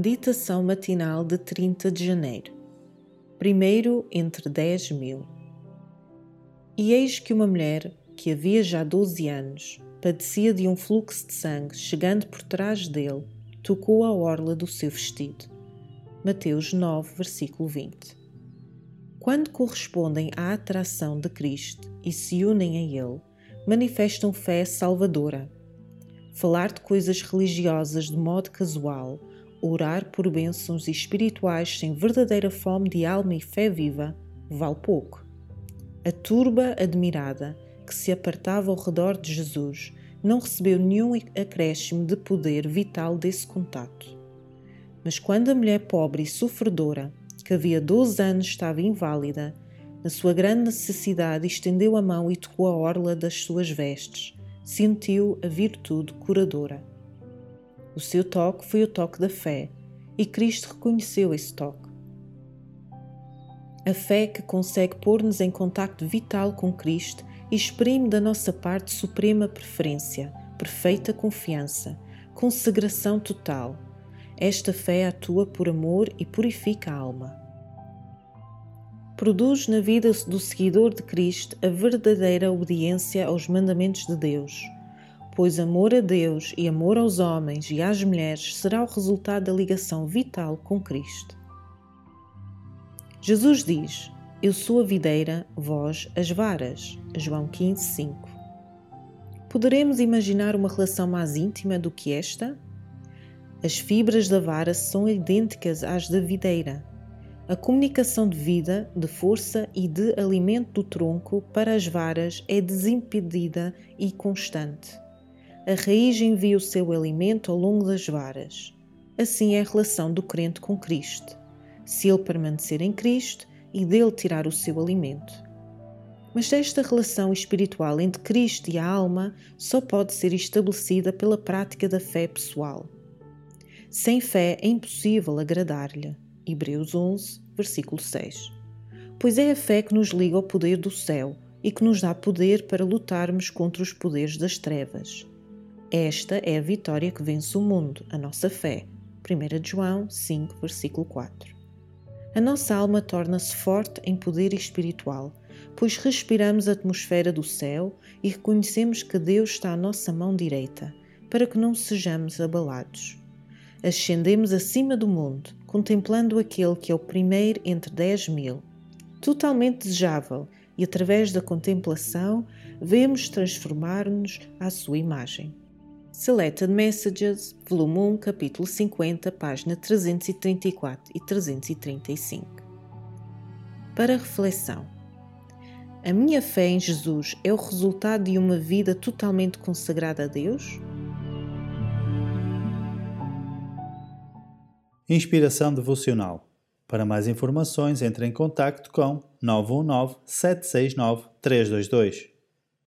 Meditação matinal de 30 de janeiro. Primeiro entre 10 mil. E eis que uma mulher, que havia já 12 anos, padecia de um fluxo de sangue, chegando por trás dele, tocou a orla do seu vestido. Mateus 9, versículo 20. Quando correspondem à atração de Cristo e se unem a Ele, manifestam fé salvadora. Falar de coisas religiosas de modo casual orar por bênçãos espirituais sem verdadeira fome de alma e fé viva vale pouco. A turba admirada que se apartava ao redor de Jesus não recebeu nenhum acréscimo de poder vital desse contato. Mas quando a mulher pobre e sofredora, que havia 12 anos estava inválida, na sua grande necessidade estendeu a mão e tocou a orla das suas vestes, sentiu a virtude curadora. O seu toque foi o toque da fé e Cristo reconheceu esse toque. A fé que consegue pôr-nos em contacto vital com Cristo exprime da nossa parte suprema preferência, perfeita confiança, consagração total. Esta fé atua por amor e purifica a alma. Produz na vida do seguidor de Cristo a verdadeira obediência aos mandamentos de Deus pois amor a Deus e amor aos homens e às mulheres será o resultado da ligação vital com Cristo. Jesus diz: Eu sou a videira, vós as varas. João 15, 5. Poderemos imaginar uma relação mais íntima do que esta? As fibras da vara são idênticas às da videira. A comunicação de vida, de força e de alimento do tronco para as varas é desimpedida e constante a raiz envia o seu alimento ao longo das varas. Assim é a relação do crente com Cristo. Se ele permanecer em Cristo e dele tirar o seu alimento. Mas esta relação espiritual entre Cristo e a alma só pode ser estabelecida pela prática da fé pessoal. Sem fé é impossível agradar-lhe. Hebreus 11, versículo 6. Pois é a fé que nos liga ao poder do céu e que nos dá poder para lutarmos contra os poderes das trevas. Esta é a vitória que vence o mundo, a nossa fé. 1 João 5, versículo 4. A nossa alma torna-se forte em poder espiritual, pois respiramos a atmosfera do céu e reconhecemos que Deus está à nossa mão direita, para que não sejamos abalados. Ascendemos acima do mundo, contemplando aquele que é o primeiro entre dez mil, totalmente desejável, e através da contemplação vemos transformar-nos à sua imagem. Selected Messages, volume 1, capítulo 50, página 334 e 335. Para reflexão. A minha fé em Jesus é o resultado de uma vida totalmente consagrada a Deus? Inspiração devocional. Para mais informações, entre em contato com 919 769 322.